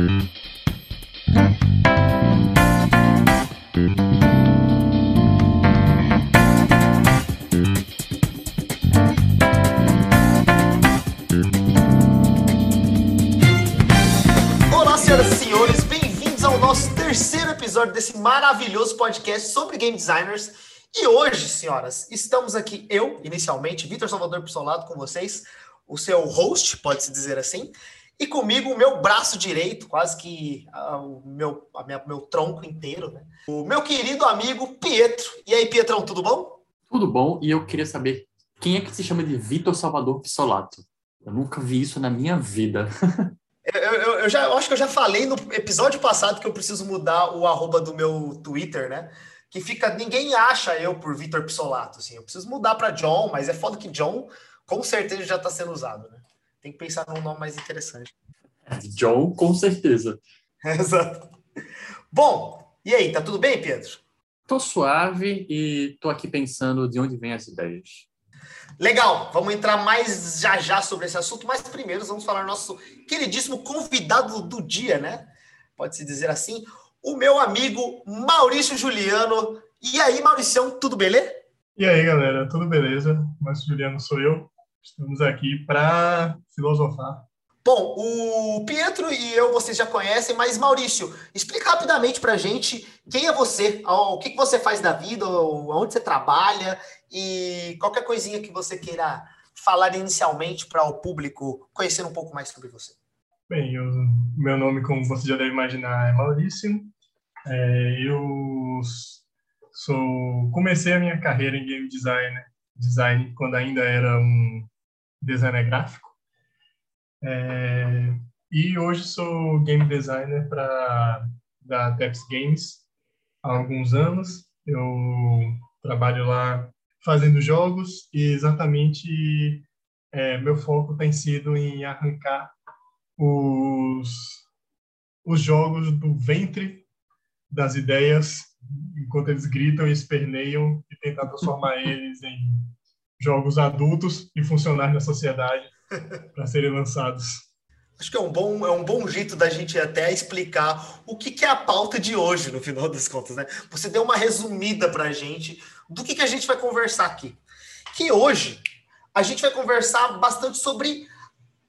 Olá, senhoras e senhores, bem-vindos ao nosso terceiro episódio desse maravilhoso podcast sobre game designers. E hoje, senhoras, estamos aqui, eu, inicialmente, Vitor Salvador lado com vocês, o seu host, pode-se dizer assim, e comigo o meu braço direito, quase que uh, o meu, a minha, meu tronco inteiro, né? O meu querido amigo Pietro. E aí, Pietrão, tudo bom? Tudo bom, e eu queria saber quem é que se chama de Vitor Salvador Pissolato? Eu nunca vi isso na minha vida. Eu, eu, eu, já eu acho que eu já falei no episódio passado que eu preciso mudar o arroba do meu Twitter, né? Que fica. Ninguém acha eu por Vitor Pissolato, assim. Eu preciso mudar para John, mas é foda que John com certeza já está sendo usado, né? Tem que pensar num nome mais interessante. John, com certeza. Exato. Bom, e aí, tá tudo bem, Pedro? Tô suave e tô aqui pensando de onde vêm as ideias. Legal, vamos entrar mais já já sobre esse assunto, mas primeiro vamos falar nosso queridíssimo convidado do dia, né? Pode-se dizer assim, o meu amigo Maurício Juliano. E aí, Mauricião, tudo beleza? E aí, galera, tudo beleza? Maurício Juliano sou eu. Estamos aqui para filosofar. Bom, o Pietro e eu vocês já conhecem, mas Maurício, explica rapidamente para a gente quem é você, o que você faz da vida, onde você trabalha e qualquer coisinha que você queira falar inicialmente para o público conhecer um pouco mais sobre você. Bem, eu, meu nome, como você já deve imaginar, é Maurício. É, eu sou comecei a minha carreira em game design, design quando ainda era um designer gráfico. É, e hoje sou game designer para da Teps Games há alguns anos. Eu trabalho lá fazendo jogos e exatamente é, meu foco tem sido em arrancar os, os jogos do ventre das ideias enquanto eles gritam e esperneiam e tentar transformar eles em jogos adultos e funcionais na sociedade para serem lançados. Acho que é um bom, é um bom jeito da gente até explicar o que, que é a pauta de hoje, no final das contas, né? Você deu uma resumida para a gente do que, que a gente vai conversar aqui. Que hoje a gente vai conversar bastante sobre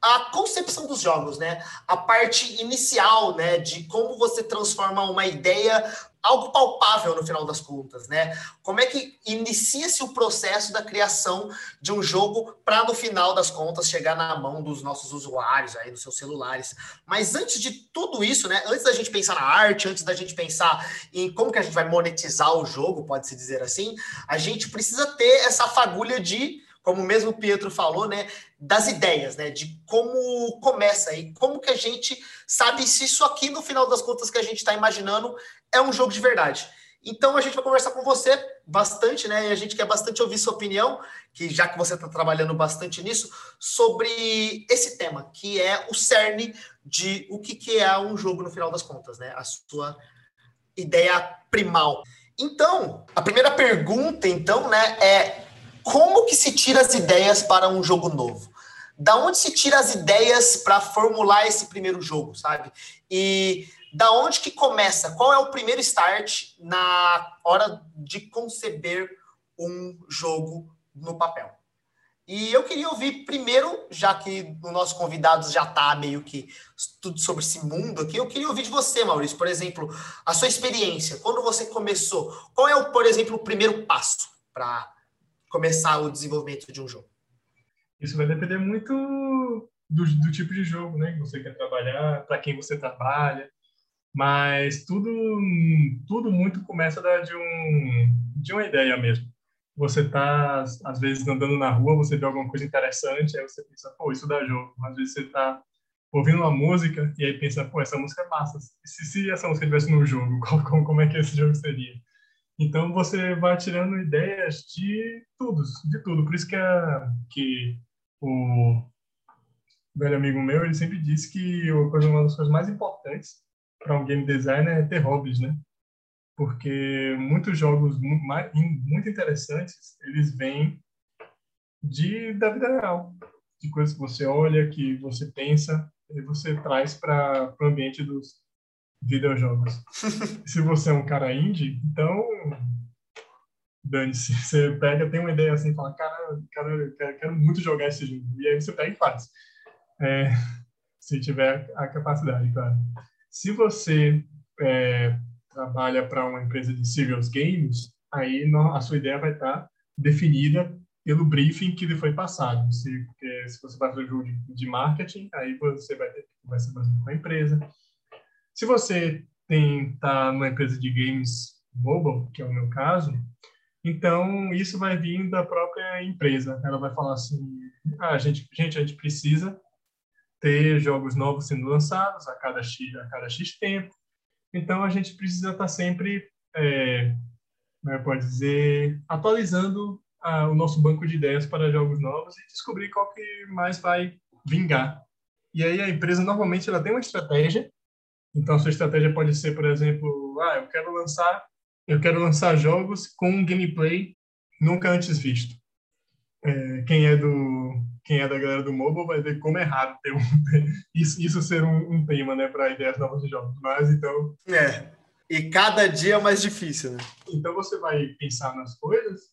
a concepção dos jogos, né? A parte inicial, né? De como você transforma uma ideia algo palpável no final das contas, né? Como é que inicia-se o processo da criação de um jogo para no final das contas chegar na mão dos nossos usuários aí dos seus celulares. Mas antes de tudo isso, né? Antes da gente pensar na arte, antes da gente pensar em como que a gente vai monetizar o jogo, pode se dizer assim, a gente precisa ter essa fagulha de como mesmo o Pietro falou, né, das ideias, né, de como começa e como que a gente sabe se isso aqui, no final das contas, que a gente está imaginando é um jogo de verdade. Então a gente vai conversar com você bastante, né? E a gente quer bastante ouvir sua opinião, que já que você está trabalhando bastante nisso, sobre esse tema, que é o cerne de o que, que é um jogo no final das contas, né? A sua ideia primal. Então, a primeira pergunta, então, né, é como que se tira as ideias para um jogo novo? Da onde se tira as ideias para formular esse primeiro jogo, sabe? E da onde que começa? Qual é o primeiro start na hora de conceber um jogo no papel? E eu queria ouvir primeiro, já que o nosso convidado já está meio que tudo sobre esse mundo aqui, eu queria ouvir de você, Maurício, por exemplo, a sua experiência, quando você começou, qual é, o, por exemplo, o primeiro passo para começar o desenvolvimento de um jogo? Isso vai depender muito do, do tipo de jogo, né, que você quer trabalhar, para quem você trabalha, mas tudo tudo muito começa de um de uma ideia mesmo. Você tá às vezes andando na rua, você vê alguma coisa interessante, aí você pensa, pô, isso dá jogo. Às vezes você tá ouvindo uma música e aí pensa, pô, essa música é massa. Se, se essa música estivesse no jogo, como, como é que esse jogo seria? Então você vai tirando ideias de tudo, de tudo. Por isso que, a, que o velho amigo meu, ele sempre disse que uma das coisas mais importantes para um game designer é ter hobbies, né? Porque muitos jogos muito interessantes, eles vêm de da vida real, de coisas que você olha, que você pensa. e você traz para o ambiente dos videojogos. Se você é um cara indie, então dane-se. Você pega, tem uma ideia assim, fala, cara, cara quero, quero muito jogar esse jogo. E aí você pega e faz. É, se tiver a capacidade, claro. Se você é, trabalha para uma empresa de serious games, aí a sua ideia vai estar definida pelo briefing que lhe foi passado. Se, porque se você vai fazer jogo de, de marketing, aí você vai ter que conversar com a empresa. Se você tem tá numa empresa de games mobile, que é o meu caso, então isso vai vir da própria empresa. Ela vai falar assim: ah, gente, gente, a gente precisa ter jogos novos sendo lançados a cada x, a cada x tempo. Então a gente precisa estar tá sempre, é, né, pode dizer, atualizando a, o nosso banco de ideias para jogos novos e descobrir qual que mais vai vingar. E aí a empresa normalmente ela tem uma estratégia. Então sua estratégia pode ser, por exemplo, ah, eu quero lançar, eu quero lançar jogos com um gameplay nunca antes visto. É, quem é do quem é da galera do mobile vai ver como é raro ter um, isso, isso ser um, um tema, né, para ideias novas de jogos. Mas então é e cada dia é mais difícil, né? Então você vai pensar nas coisas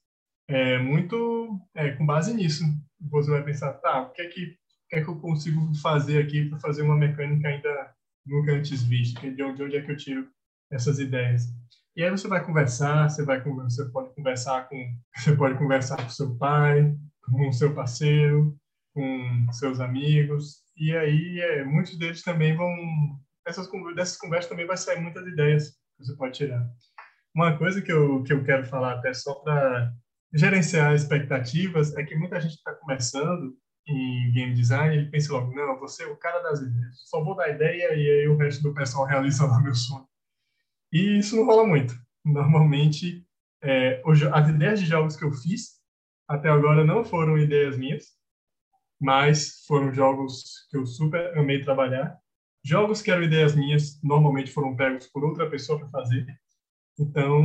é, muito é, com base nisso. Você vai pensar, tá, o que é que, o que, é que eu consigo fazer aqui para fazer uma mecânica ainda nunca antes onde, de onde é que eu tiro essas ideias? E aí você vai conversar, você vai você pode conversar com você pode conversar com seu pai, com seu parceiro, com seus amigos. E aí é, muitos deles também vão essas dessas conversas também vai sair muitas ideias que você pode tirar. Uma coisa que eu que eu quero falar até só para gerenciar expectativas é que muita gente está começando em game design ele pensa logo, não, você é o cara das ideias, só vou dar ideia e aí o resto do pessoal realiza lá meu sonho. E isso não rola muito. Normalmente, é, as ideias de jogos que eu fiz até agora não foram ideias minhas, mas foram jogos que eu super amei trabalhar. Jogos que eram ideias minhas normalmente foram pegos por outra pessoa para fazer. Então,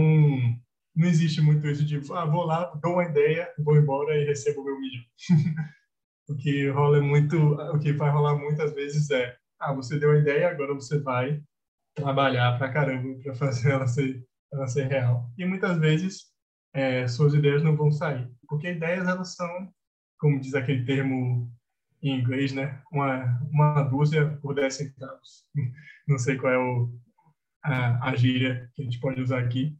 não existe muito isso de, ah, vou lá, dou uma ideia, vou embora e recebo o meu milhão. o que rola muito, o que vai rolar muitas vezes é, ah, você deu a ideia, agora você vai trabalhar pra caramba para fazer ela ser, ela ser real. E muitas vezes é, suas ideias não vão sair, porque ideias elas são, como diz aquele termo em inglês, né, uma, uma dúzia por dez centavos. não sei qual é o, a, a gíria que a gente pode usar aqui,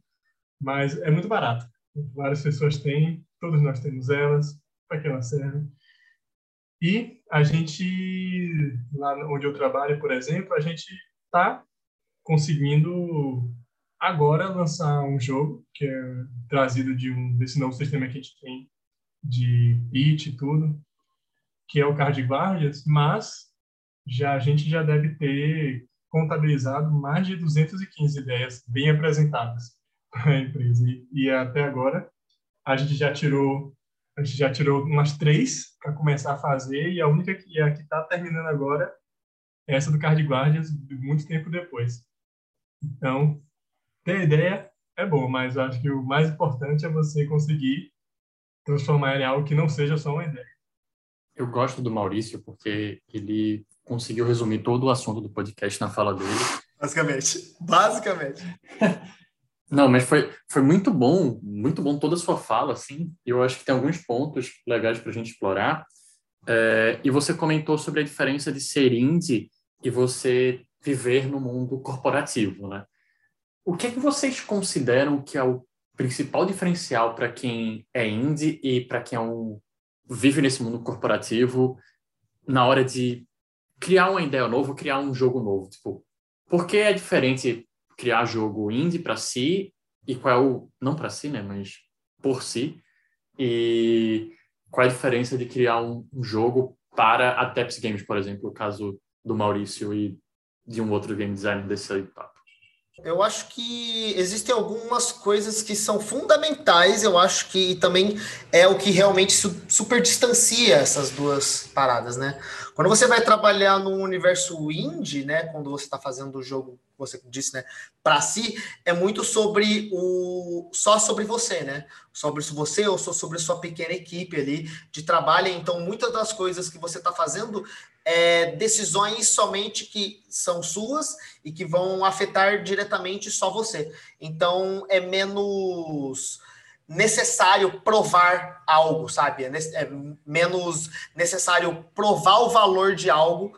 mas é muito barato. Várias pessoas têm, todos nós temos elas, para que elas servem. E a gente, lá onde eu trabalho, por exemplo, a gente está conseguindo agora lançar um jogo que é trazido de um desse novo sistema que a gente tem de pitch e tudo, que é o Card Guardias, mas já a gente já deve ter contabilizado mais de 215 ideias bem apresentadas a empresa. E, e, até agora a gente já tirou a gente já tirou umas três para começar a fazer e a única que a que está terminando agora é essa do Card Guardians muito tempo depois. Então, ter ideia é bom, mas acho que o mais importante é você conseguir transformar em algo que não seja só uma ideia. Eu gosto do Maurício porque ele conseguiu resumir todo o assunto do podcast na fala dele. Basicamente. Basicamente. Não, mas foi, foi muito bom, muito bom toda a sua fala, assim. Eu acho que tem alguns pontos legais para a gente explorar. É, e você comentou sobre a diferença de ser indie e você viver no mundo corporativo, né? O que é que vocês consideram que é o principal diferencial para quem é indie e para quem é um, vive nesse mundo corporativo na hora de criar uma ideia nova, criar um jogo novo? Tipo, por que é diferente criar jogo indie para si e qual é o não para si, né, mas por si e qual é a diferença de criar um, um jogo para a Teps Games, por exemplo, o caso do Maurício e de um outro game designer desse aí, papo. Eu acho que existem algumas coisas que são fundamentais, eu acho que também é o que realmente super distancia essas duas paradas, né? Quando você vai trabalhar no universo indie, né, quando você está fazendo o jogo você disse, né, para si, é muito sobre o só sobre você, né? Sobre você ou sobre sua pequena equipe ali de trabalho. Então, muitas das coisas que você está fazendo é, decisões somente que são suas e que vão afetar diretamente só você. Então é menos necessário provar algo, sabe? É, é menos necessário provar o valor de algo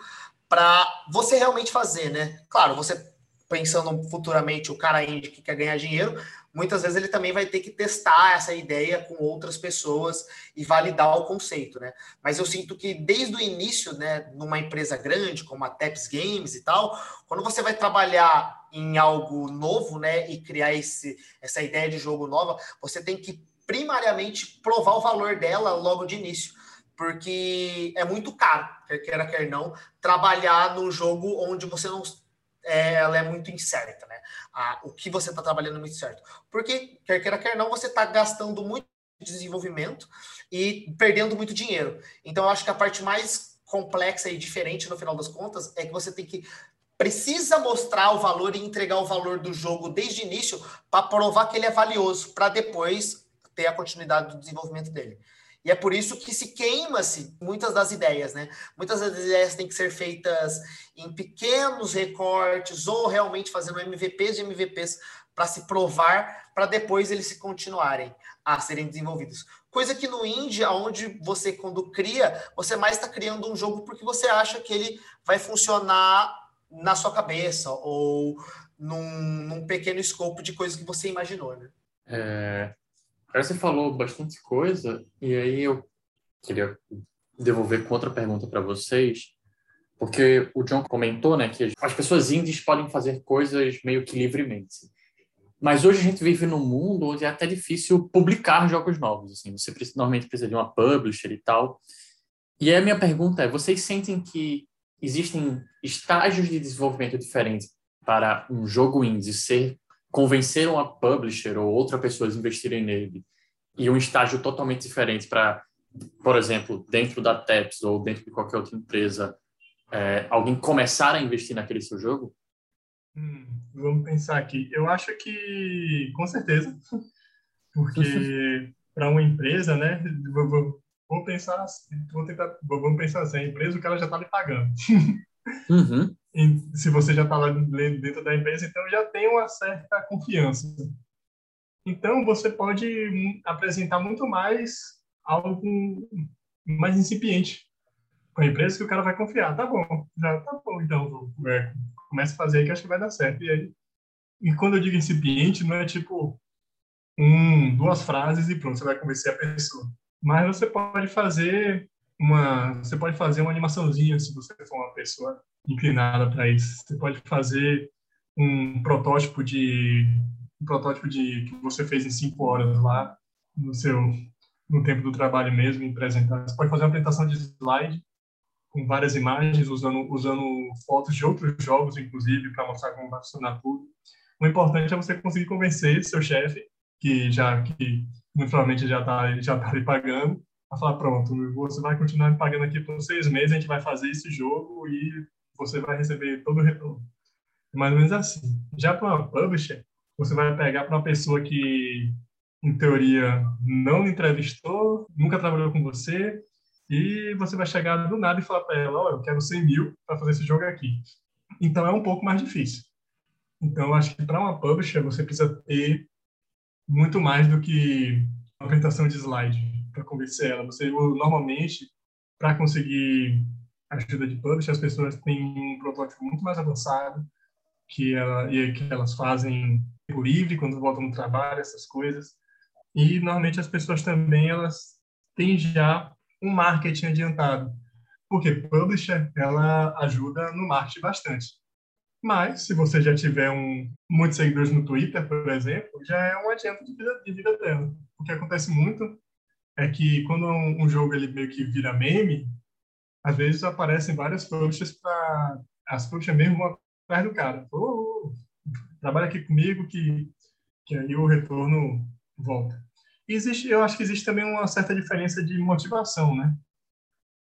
para você realmente fazer, né? Claro, você pensando futuramente o cara indie que quer ganhar dinheiro, muitas vezes ele também vai ter que testar essa ideia com outras pessoas e validar o conceito, né? Mas eu sinto que desde o início, né, numa empresa grande como a Teps Games e tal, quando você vai trabalhar em algo novo, né, e criar esse, essa ideia de jogo nova, você tem que primariamente provar o valor dela logo de início porque é muito caro, quer queira, quer não, trabalhar num jogo onde você não é, ela é muito incerta, né? A, o que você está trabalhando é muito certo. Porque, quer queira, quer não, você está gastando muito desenvolvimento e perdendo muito dinheiro. Então, eu acho que a parte mais complexa e diferente, no final das contas, é que você tem que precisa mostrar o valor e entregar o valor do jogo desde o início para provar que ele é valioso, para depois ter a continuidade do desenvolvimento dele. E é por isso que se queima-se muitas das ideias, né? Muitas das ideias têm que ser feitas em pequenos recortes ou realmente fazendo MVPs de MVPs para se provar, para depois eles se continuarem a serem desenvolvidos. Coisa que no indie, onde você quando cria, você mais está criando um jogo porque você acha que ele vai funcionar na sua cabeça ou num, num pequeno escopo de coisas que você imaginou, né? É, Aí você falou bastante coisa, e aí eu queria devolver com outra pergunta para vocês, porque o John comentou né, que as pessoas indies podem fazer coisas meio que livremente. Mas hoje a gente vive num mundo onde é até difícil publicar jogos novos. Assim, você normalmente precisa de uma publisher e tal. E aí a minha pergunta é: vocês sentem que existem estágios de desenvolvimento diferentes para um jogo indie ser convencer uma publisher ou outra pessoa a investirem nele e um estágio totalmente diferente para, por exemplo, dentro da TEPS ou dentro de qualquer outra empresa, é, alguém começar a investir naquele seu jogo? Hum, vamos pensar aqui. Eu acho que, com certeza, porque para uma empresa, né, vou, vou pensar, vou tentar, vamos pensar assim, a empresa o cara já está lhe pagando. Uhum. se você já está lá dentro da empresa, então já tem uma certa confiança. Então você pode apresentar muito mais algo mais incipiente com a empresa que o cara vai confiar. Tá bom, já tá bom, então é, começa a fazer aí que acho que vai dar certo. E aí, e quando eu digo incipiente, não é tipo um, duas frases e pronto, você vai convencer a pessoa. Mas você pode fazer uma, você pode fazer uma animaçãozinha se você for uma pessoa inclinada para isso. Você pode fazer um protótipo de um protótipo de que você fez em cinco horas lá no seu no tempo do trabalho mesmo apresentar. Você pode fazer uma apresentação de slide com várias imagens usando usando fotos de outros jogos inclusive para mostrar como vai funcionar tudo. O importante é você conseguir convencer seu chefe que já que muito provavelmente já está já tá lhe pagando falar pronto você vai continuar me pagando aqui por seis meses a gente vai fazer esse jogo e você vai receber todo o retorno. É mais ou menos assim. Já para uma publisher, você vai pegar para uma pessoa que, em teoria, não entrevistou, nunca trabalhou com você, e você vai chegar do nada e falar para ela: oh, eu quero 100 mil para fazer esse jogo aqui. Então é um pouco mais difícil. Então, eu acho que para uma publisher você precisa ter muito mais do que uma apresentação de slide para convencer ela. Você normalmente, para conseguir ajuda de publish, as pessoas têm um protótipo muito mais avançado que, ela, que elas fazem por livre quando voltam no trabalho, essas coisas. E normalmente as pessoas também elas têm já um marketing adiantado, porque publisher ela ajuda no marketing bastante. Mas se você já tiver um muitos seguidores no Twitter, por exemplo, já é um adianto de vida, de vida dela. O que acontece muito é que quando um, um jogo ele meio que vira meme, às vezes aparecem várias publishers para as publishers mesmo vão atrás do cara. Oh, trabalha aqui comigo que, que aí o retorno volta. E existe, eu acho que existe também uma certa diferença de motivação, né?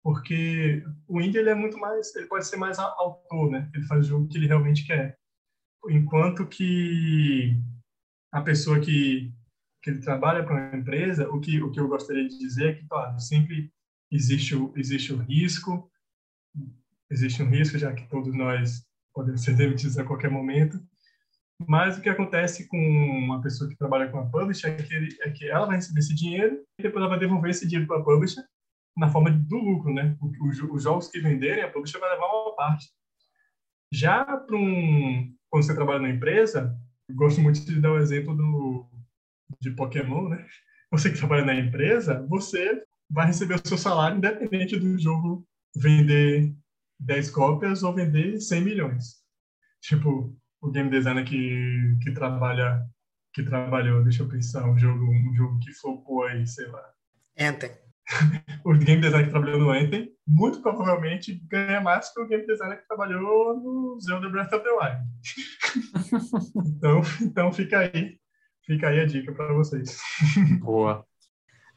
Porque o indie ele é muito mais, ele pode ser mais autor, né? Ele faz o jogo que ele realmente quer. Enquanto que a pessoa que que ele trabalha para uma empresa, o que o que eu gostaria de dizer é que, claro, sempre existe o, existe o risco existe um risco, já que todos nós podemos ser demitidos a qualquer momento. Mas o que acontece com uma pessoa que trabalha com a publisher é que, é que ela vai receber esse dinheiro e depois ela vai devolver esse dinheiro para a publisher na forma do lucro, né? Os jogos que venderem, a publisher vai levar uma parte. Já para um, quando você trabalha na empresa, gosto muito de dar o exemplo do de Pokémon, né? Você que trabalha na empresa, você vai receber o seu salário independente do jogo vender 10 cópias ou vender 100 milhões. Tipo, o game designer que, que trabalha que trabalhou, deixa eu pensar, um jogo, um jogo que flopou aí, sei lá. Anthem. o game designer que trabalhou no Anthem, muito provavelmente ganha mais que o game designer que trabalhou no Zelda Breath of the Wild. então, então fica aí, fica aí a dica para vocês. Boa.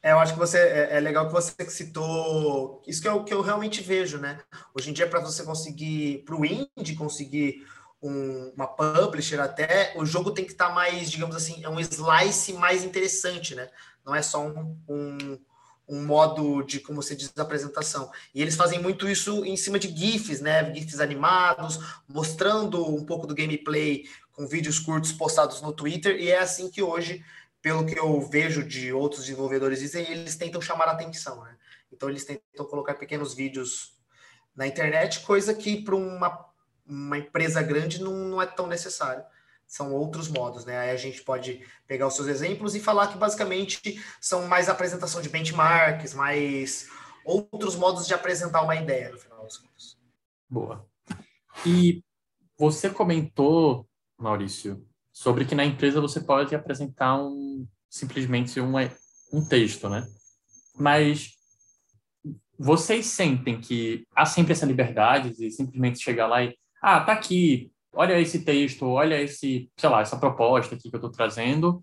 É, eu acho que você é, é, legal que você citou isso que é o que eu realmente vejo, né? Hoje em dia para você conseguir para o indie conseguir um, uma publisher até o jogo tem que estar tá mais, digamos assim, é um slice mais interessante, né? Não é só um, um, um modo de como você diz apresentação. E eles fazem muito isso em cima de gifs, né? Gifs animados, mostrando um pouco do gameplay com vídeos curtos postados no Twitter e é assim que hoje pelo que eu vejo de outros desenvolvedores dizem, eles tentam chamar a atenção, né? Então eles tentam colocar pequenos vídeos na internet, coisa que para uma, uma empresa grande não, não é tão necessário. São outros modos, né? Aí a gente pode pegar os seus exemplos e falar que basicamente são mais apresentação de benchmarks, mais outros modos de apresentar uma ideia, no final das contas. Boa. E você comentou, Maurício, sobre que na empresa você pode apresentar um, simplesmente um, um texto, né? Mas vocês sentem que há sempre essa liberdade de simplesmente chegar lá e, ah, tá aqui, olha esse texto, olha esse, sei lá, essa proposta aqui que eu estou trazendo,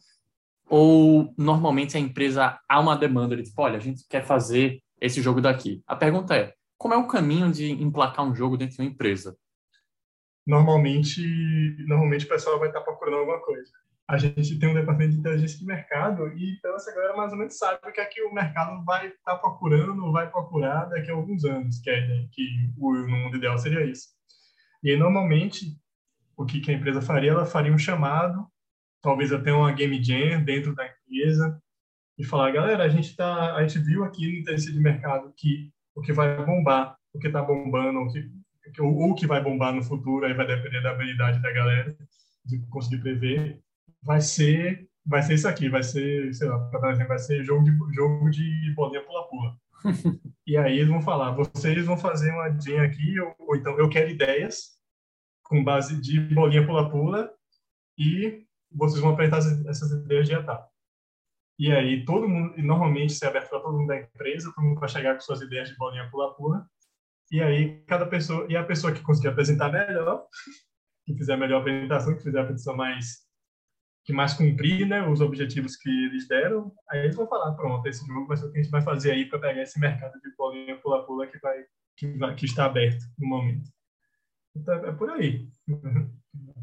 ou normalmente a empresa há uma demanda de tipo, olha, a gente quer fazer esse jogo daqui. A pergunta é, como é o caminho de emplacar um jogo dentro de uma empresa? normalmente, normalmente o pessoal vai estar procurando alguma coisa. A gente tem um departamento de inteligência de mercado e então essa galera mais ou menos sabe o que é que o mercado vai estar procurando vai procurar daqui a alguns anos, que, é, que o, no mundo ideal seria isso. E normalmente, o que, que a empresa faria? Ela faria um chamado, talvez até uma game jam dentro da empresa, e falar, galera, a gente, tá, a gente viu aqui no inteligência de mercado que o que vai bombar, o que está bombando, o que ou, que vai bombar no futuro, aí vai depender da habilidade da galera de conseguir prever, vai ser vai ser isso aqui, vai ser, sei lá, vai ser jogo de jogo de bolinha pula-pula. e aí eles vão falar, vocês vão fazer uma jam aqui, ou, ou então eu quero ideias com base de bolinha pula-pula e vocês vão apresentar essas ideias de etapa. E aí todo mundo, e normalmente se é aberto para todo mundo da empresa, todo mundo vai chegar com suas ideias de bolinha pula-pula e aí, cada pessoa, e a pessoa que conseguir apresentar melhor, que fizer a melhor apresentação, que fizer a apresentação mais, que mais cumprir, né, os objetivos que eles deram, aí eles vão falar, pronto, esse jogo vai ser o que a gente vai fazer aí para pegar esse mercado de bolinha pula-pula que vai, que vai, que está aberto no momento. Então, é por aí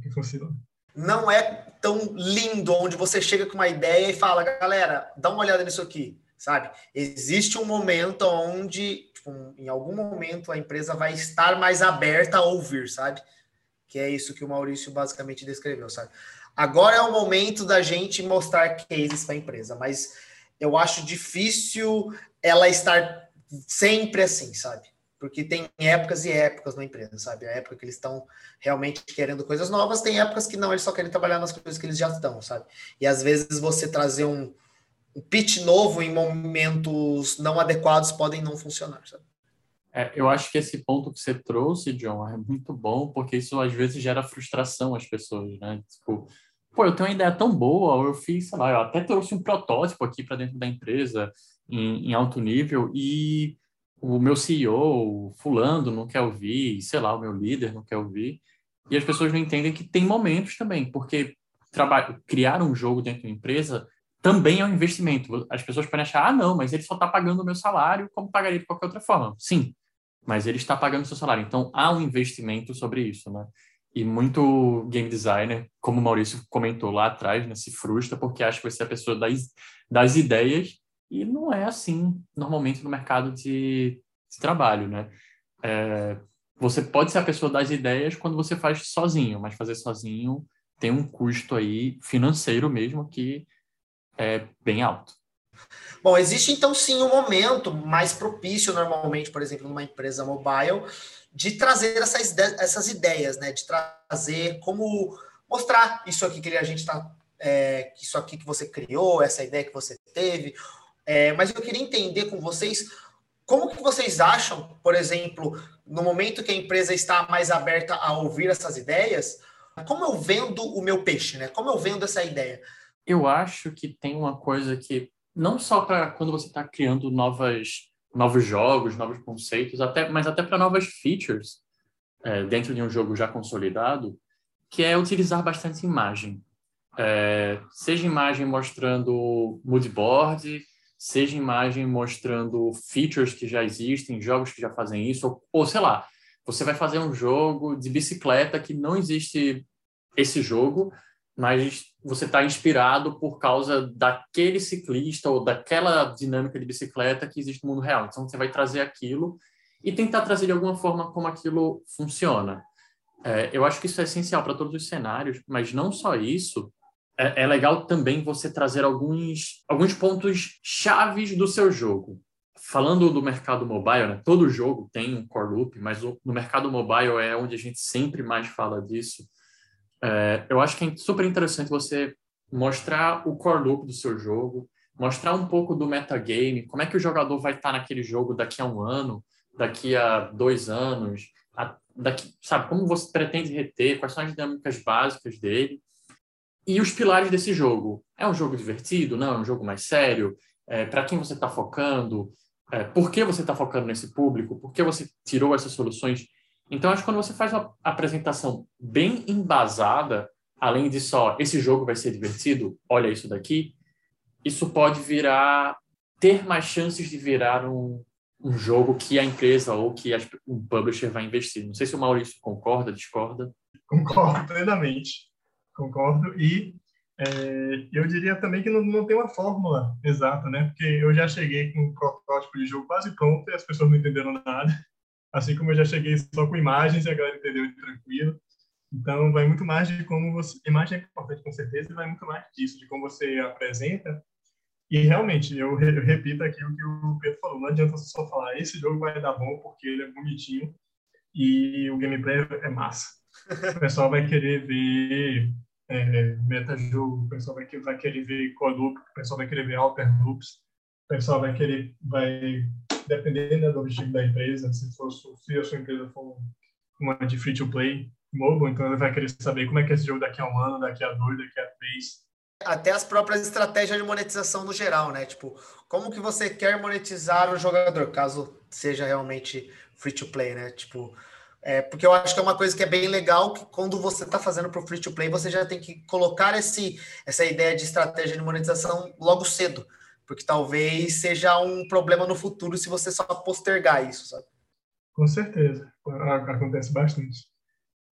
que funciona. Não é tão lindo onde você chega com uma ideia e fala, galera, dá uma olhada nisso aqui, sabe? Existe um momento onde tipo, em algum momento a empresa vai estar mais aberta a ouvir, sabe? Que é isso que o Maurício basicamente descreveu, sabe? Agora é o momento da gente mostrar cases para a empresa, mas eu acho difícil ela estar sempre assim, sabe? Porque tem épocas e épocas na empresa, sabe? A época que eles estão realmente querendo coisas novas, tem épocas que não, eles só querem trabalhar nas coisas que eles já estão, sabe? E às vezes você trazer um, um pitch novo em momentos não adequados podem não funcionar, sabe? É, eu acho que esse ponto que você trouxe, John, é muito bom, porque isso às vezes gera frustração às pessoas, né? Tipo, pô, eu tenho uma ideia tão boa, ou eu fiz, sei lá, eu até trouxe um protótipo aqui para dentro da empresa em, em, alto nível e o meu CEO, fulano, não quer ouvir, sei lá, o meu líder não quer ouvir. E as pessoas não entendem que tem momentos também, porque criar um jogo dentro da empresa também é um investimento. As pessoas podem achar, ah, não, mas ele só está pagando o meu salário como pagaria de qualquer outra forma. Sim, mas ele está pagando o seu salário. Então, há um investimento sobre isso, né? E muito game designer, como o Maurício comentou lá atrás, né, se frustra porque acha que vai ser a pessoa das, das ideias e não é assim normalmente no mercado de, de trabalho, né? É, você pode ser a pessoa das ideias quando você faz sozinho, mas fazer sozinho tem um custo aí financeiro mesmo que é bem alto. Bom, existe então sim um momento mais propício normalmente, por exemplo, numa empresa mobile, de trazer essas, essas ideias, né? De trazer como mostrar isso aqui que a gente está, é, isso aqui que você criou, essa ideia que você teve. É, mas eu queria entender com vocês como que vocês acham, por exemplo, no momento que a empresa está mais aberta a ouvir essas ideias, como eu vendo o meu peixe, né? Como eu vendo essa ideia? Eu acho que tem uma coisa que não só para quando você está criando novas, novos jogos, novos conceitos, até, mas até para novas features é, dentro de um jogo já consolidado, que é utilizar bastante imagem. É, seja imagem mostrando moodboard, seja imagem mostrando features que já existem, jogos que já fazem isso, ou, ou sei lá, você vai fazer um jogo de bicicleta que não existe esse jogo, mas você está inspirado por causa daquele ciclista ou daquela dinâmica de bicicleta que existe no mundo real. Então você vai trazer aquilo e tentar trazer de alguma forma como aquilo funciona. É, eu acho que isso é essencial para todos os cenários, mas não só isso, é, é legal também você trazer alguns, alguns pontos chaves do seu jogo. Falando do mercado mobile, né, todo jogo tem um core loop, mas no mercado mobile é onde a gente sempre mais fala disso. É, eu acho que é super interessante você mostrar o core loop do seu jogo, mostrar um pouco do metagame, como é que o jogador vai estar naquele jogo daqui a um ano, daqui a dois anos, a, daqui, sabe, como você pretende reter, quais são as dinâmicas básicas dele e os pilares desse jogo. É um jogo divertido? Não? É um jogo mais sério? É, Para quem você está focando? É, por que você está focando nesse público? Por que você tirou essas soluções? Então, acho que quando você faz uma apresentação bem embasada, além de só esse jogo vai ser divertido, olha isso daqui, isso pode virar, ter mais chances de virar um, um jogo que a empresa ou que um publisher vai investir. Não sei se o Maurício concorda, discorda. Concordo plenamente concordo. E é, eu diria também que não, não tem uma fórmula exata, né? Porque eu já cheguei com um protótipo de jogo quase pronto e as pessoas não entenderam nada. Assim como eu já cheguei só com imagens e a galera entendeu tranquilo. Então, vai muito mais de como você. Imagem é importante, com certeza, e vai muito mais disso, de como você apresenta. E realmente, eu, re, eu repito aqui o que o Pedro falou: não adianta só falar, esse jogo vai dar bom porque ele é bonitinho e o gameplay é massa. O pessoal vai querer ver é, meta-jogo, o pessoal vai, vai querer ver core loop, o pessoal vai querer ver alter loops, o pessoal vai querer, vai, dependendo do objetivo da empresa, se, for, se a sua empresa for uma de free to play mobile, então ele vai querer saber como é que é esse jogo daqui a um ano, daqui a dois, daqui a três. Até as próprias estratégias de monetização no geral, né? Tipo, como que você quer monetizar o jogador, caso seja realmente free to play, né? Tipo, é, porque eu acho que é uma coisa que é bem legal que quando você está fazendo para o free to play, você já tem que colocar esse, essa ideia de estratégia de monetização logo cedo. Porque talvez seja um problema no futuro se você só postergar isso, sabe? Com certeza. Acontece bastante.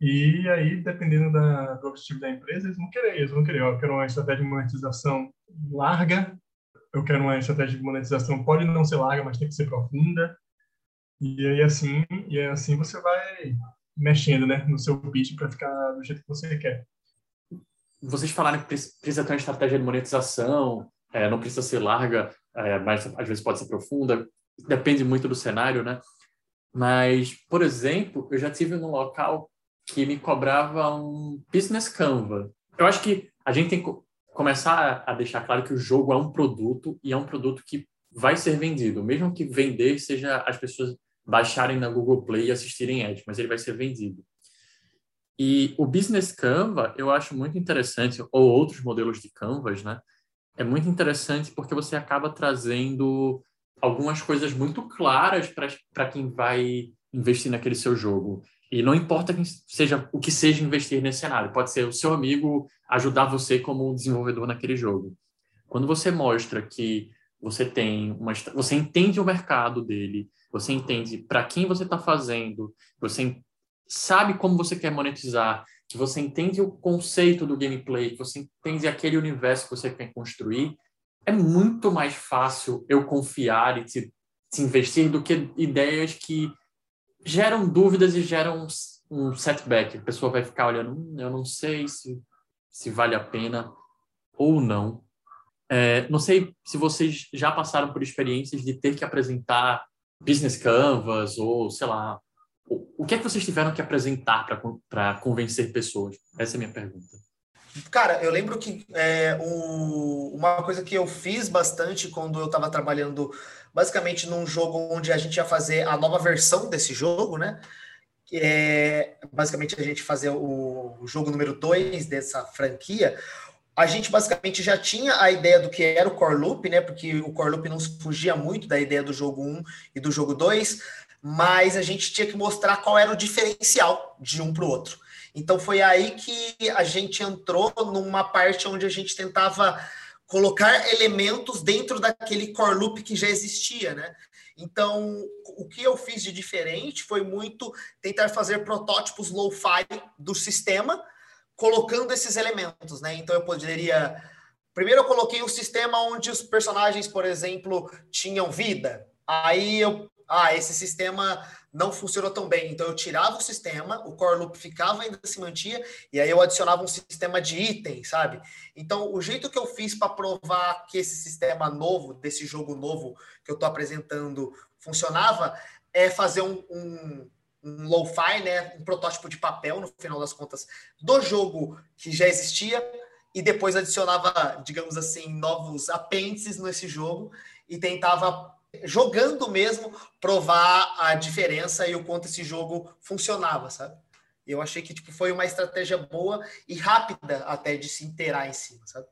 E aí, dependendo da, do objetivo da empresa, eles vão querer, eles vão querer. Eu quero uma estratégia de monetização larga, eu quero uma estratégia de monetização, pode não ser larga, mas tem que ser profunda. E aí assim, e assim você vai mexendo, né, no seu pitch para ficar do jeito que você quer. Vocês falaram que precisa ter uma estratégia de monetização, é, não precisa ser larga, é, mas às vezes pode ser profunda, depende muito do cenário, né? Mas, por exemplo, eu já tive num local que me cobrava um business Canva. Eu acho que a gente tem que começar a deixar claro que o jogo é um produto e é um produto que vai ser vendido, mesmo que vender seja as pessoas baixarem na Google Play e assistirem Edge, mas ele vai ser vendido. E o Business Canva eu acho muito interessante, ou outros modelos de Canvas, né? É muito interessante porque você acaba trazendo algumas coisas muito claras para quem vai investir naquele seu jogo. E não importa quem seja o que seja investir nesse cenário, pode ser o seu amigo ajudar você como desenvolvedor naquele jogo. Quando você mostra que você tem uma você entende o mercado dele, você entende para quem você está fazendo, você sabe como você quer monetizar, que você entende o conceito do gameplay, que você entende aquele universo que você quer construir, é muito mais fácil eu confiar e te, te investir do que ideias que geram dúvidas e geram um, um setback. A pessoa vai ficar olhando, hum, eu não sei se, se vale a pena ou não. É, não sei se vocês já passaram por experiências de ter que apresentar business canvas ou, sei lá, o, que é que vocês tiveram que apresentar para convencer pessoas? Essa é a minha pergunta. Cara, eu lembro que é, o, uma coisa que eu fiz bastante quando eu estava trabalhando basicamente num jogo onde a gente ia fazer a nova versão desse jogo, né? É, basicamente a gente fazer o, o jogo número 2 dessa franquia. A gente basicamente já tinha a ideia do que era o core loop, né? Porque o core loop não fugia muito da ideia do jogo 1 e do jogo 2, mas a gente tinha que mostrar qual era o diferencial de um para o outro. Então foi aí que a gente entrou numa parte onde a gente tentava colocar elementos dentro daquele core loop que já existia, né? Então, o que eu fiz de diferente foi muito tentar fazer protótipos low-fi do sistema, colocando esses elementos, né? Então, eu poderia. Primeiro, eu coloquei um sistema onde os personagens, por exemplo, tinham vida. Aí eu. Ah, esse sistema não funcionou tão bem. Então eu tirava o sistema, o core loop ficava ainda se mantinha e aí eu adicionava um sistema de item, sabe? Então o jeito que eu fiz para provar que esse sistema novo, desse jogo novo que eu estou apresentando, funcionava é fazer um, um, um lo-fi, né, um protótipo de papel no final das contas do jogo que já existia e depois adicionava, digamos assim, novos apêndices nesse jogo e tentava jogando mesmo, provar a diferença e o quanto esse jogo funcionava, sabe? Eu achei que tipo, foi uma estratégia boa e rápida até de se inteirar em cima, sabe?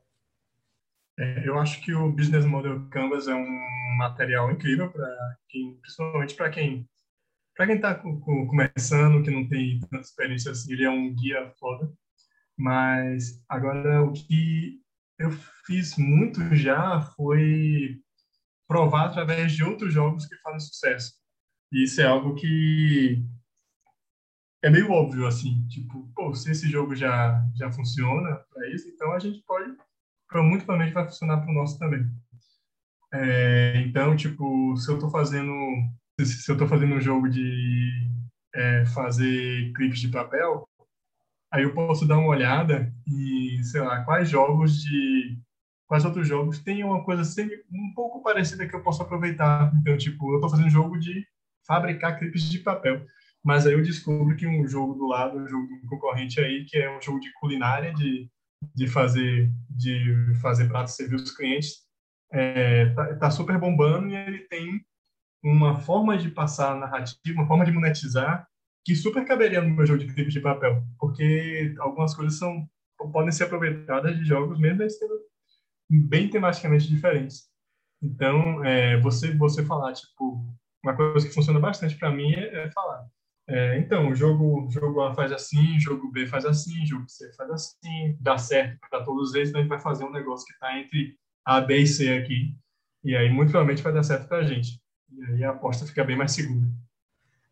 É, eu acho que o Business Model Canvas é um material incrível para quem, principalmente para quem para quem está começando, que não tem tanta experiência assim, ele é um guia foda. Mas agora o que eu fiz muito já foi provar através de outros jogos que fazem sucesso. E isso é algo que é meio óbvio, assim, tipo, pô, se esse jogo já, já funciona para isso, então a gente pode, muito provavelmente vai funcionar para o nosso também. É, então, tipo, se eu estou fazendo, se eu tô fazendo um jogo de é, fazer clipes de papel, aí eu posso dar uma olhada e, sei lá, quais jogos de quais outros jogos têm uma coisa sempre um pouco parecida que eu posso aproveitar. Então, tipo, eu estou fazendo um jogo de fabricar clipes de papel, mas aí eu descubro que um jogo do lado, um jogo concorrente aí, que é um jogo de culinária, de, de fazer de fazer pratos servir os clientes, é, tá, tá super bombando e ele tem uma forma de passar a narrativa, uma forma de monetizar que super caberia no meu jogo de clipes de papel, porque algumas coisas são podem ser aproveitadas de jogos mesmo sendo bem tematicamente diferentes. Então, é, você você falar tipo uma coisa que funciona bastante para mim é, é falar. É, então, o jogo jogo A faz assim, jogo B faz assim, jogo C faz assim, dá certo para todos eles, então a gente vai fazer um negócio que está entre A, B e C aqui. E aí, muito provavelmente, vai dar certo para a gente. E aí a aposta fica bem mais segura.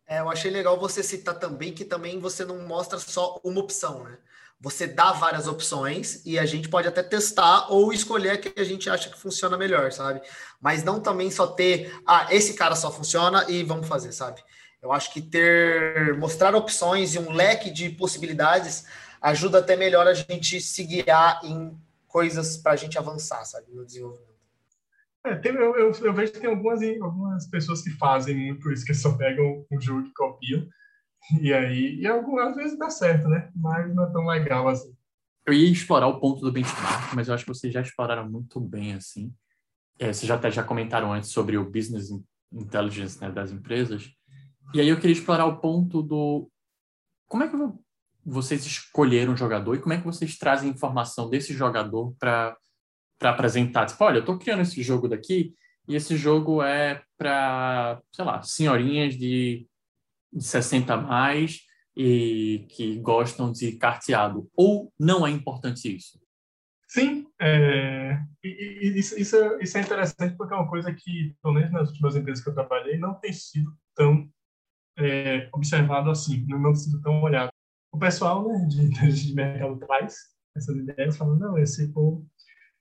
É, eu achei legal você citar também que também você não mostra só uma opção, né? Você dá várias opções e a gente pode até testar ou escolher a que a gente acha que funciona melhor, sabe? Mas não também só ter, ah, esse cara só funciona e vamos fazer, sabe? Eu acho que ter, mostrar opções e um leque de possibilidades ajuda até melhor a gente se guiar em coisas para a gente avançar, sabe, no desenvolvimento. É, tem, eu, eu, eu, vejo que tem algumas, algumas pessoas que fazem muito isso, que só pegam um jogo e copiam. E aí, e algumas vezes dá certo, né? Mas não é tão legal assim. Eu ia explorar o ponto do benchmark, mas eu acho que vocês já exploraram muito bem, assim. É, vocês já até já comentaram antes sobre o business intelligence né, das empresas. E aí eu queria explorar o ponto do... Como é que vocês escolheram um jogador e como é que vocês trazem informação desse jogador para apresentar? Tipo, olha, eu estou criando esse jogo daqui e esse jogo é para, sei lá, senhorinhas de de 60 mais e que gostam de carteado. Ou não é importante isso? Sim, é, isso, isso, é, isso, é, interessante porque é uma coisa que, pelo menos nas últimas empresas que eu trabalhei, não tem sido tão é, observado assim, não tem sido tão olhado. O pessoal né, de, de mercado traz essas ideias, falando, não, esse povo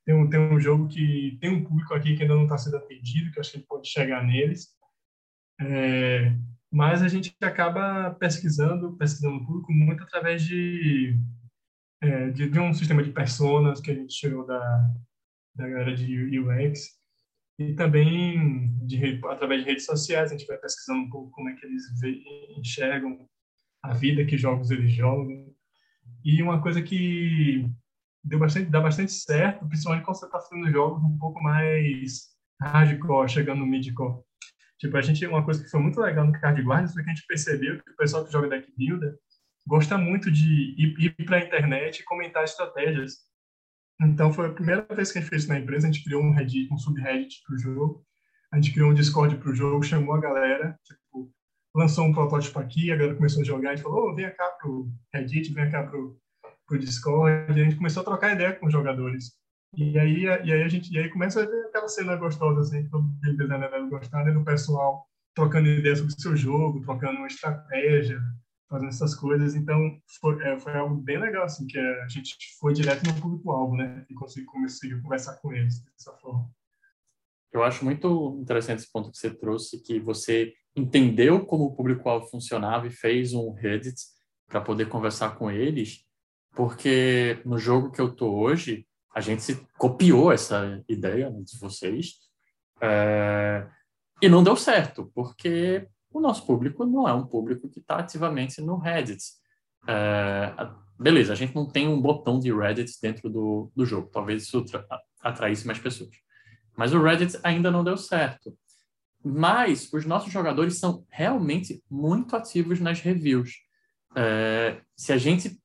tem um, tem um jogo que tem um público aqui que ainda não está sendo atendido, que acho que pode chegar neles. É, mas a gente acaba pesquisando, pesquisando o público muito através de, é, de, de, um sistema de personas que a gente tirou da, da galera de UX e também de, através de redes sociais a gente vai pesquisando um pouco como é que eles enxergam a vida, que jogos eles jogam. E uma coisa que deu bastante, dá bastante certo, principalmente quando você está fazendo jogos um pouco mais hardcore, chegando no midcore. Tipo, a gente, uma coisa que foi muito legal no Card Guardians foi que a gente percebeu que o pessoal que joga deck builder gosta muito de ir, ir para a internet e comentar estratégias. Então, foi a primeira vez que a gente fez isso na empresa, a gente criou um Reddit, um subreddit para o jogo, a gente criou um Discord para o jogo, chamou a galera, tipo, lançou um protótipo aqui, a galera começou a jogar, a gente falou, oh, vem cá pro Reddit, vem cá pro, pro Discord, e a gente começou a trocar ideia com os jogadores. E aí, e aí a gente, e aí começa a ver aquela cena gostosa, assim, que todo designer deve gostar, né, do pessoal trocando ideias sobre o seu jogo, trocando uma estratégia, fazendo essas coisas. Então, foi, é, foi algo bem legal, assim, que a gente foi direto no público-alvo, né, e conseguiu, conseguiu conversar com eles dessa forma. Eu acho muito interessante esse ponto que você trouxe, que você entendeu como o público-alvo funcionava e fez um Reddit para poder conversar com eles, porque no jogo que eu tô hoje, a gente copiou essa ideia né, de vocês é, e não deu certo, porque o nosso público não é um público que está ativamente no Reddit. É, beleza, a gente não tem um botão de Reddit dentro do, do jogo, talvez isso atraísse mais pessoas. Mas o Reddit ainda não deu certo. Mas os nossos jogadores são realmente muito ativos nas reviews. É, se a gente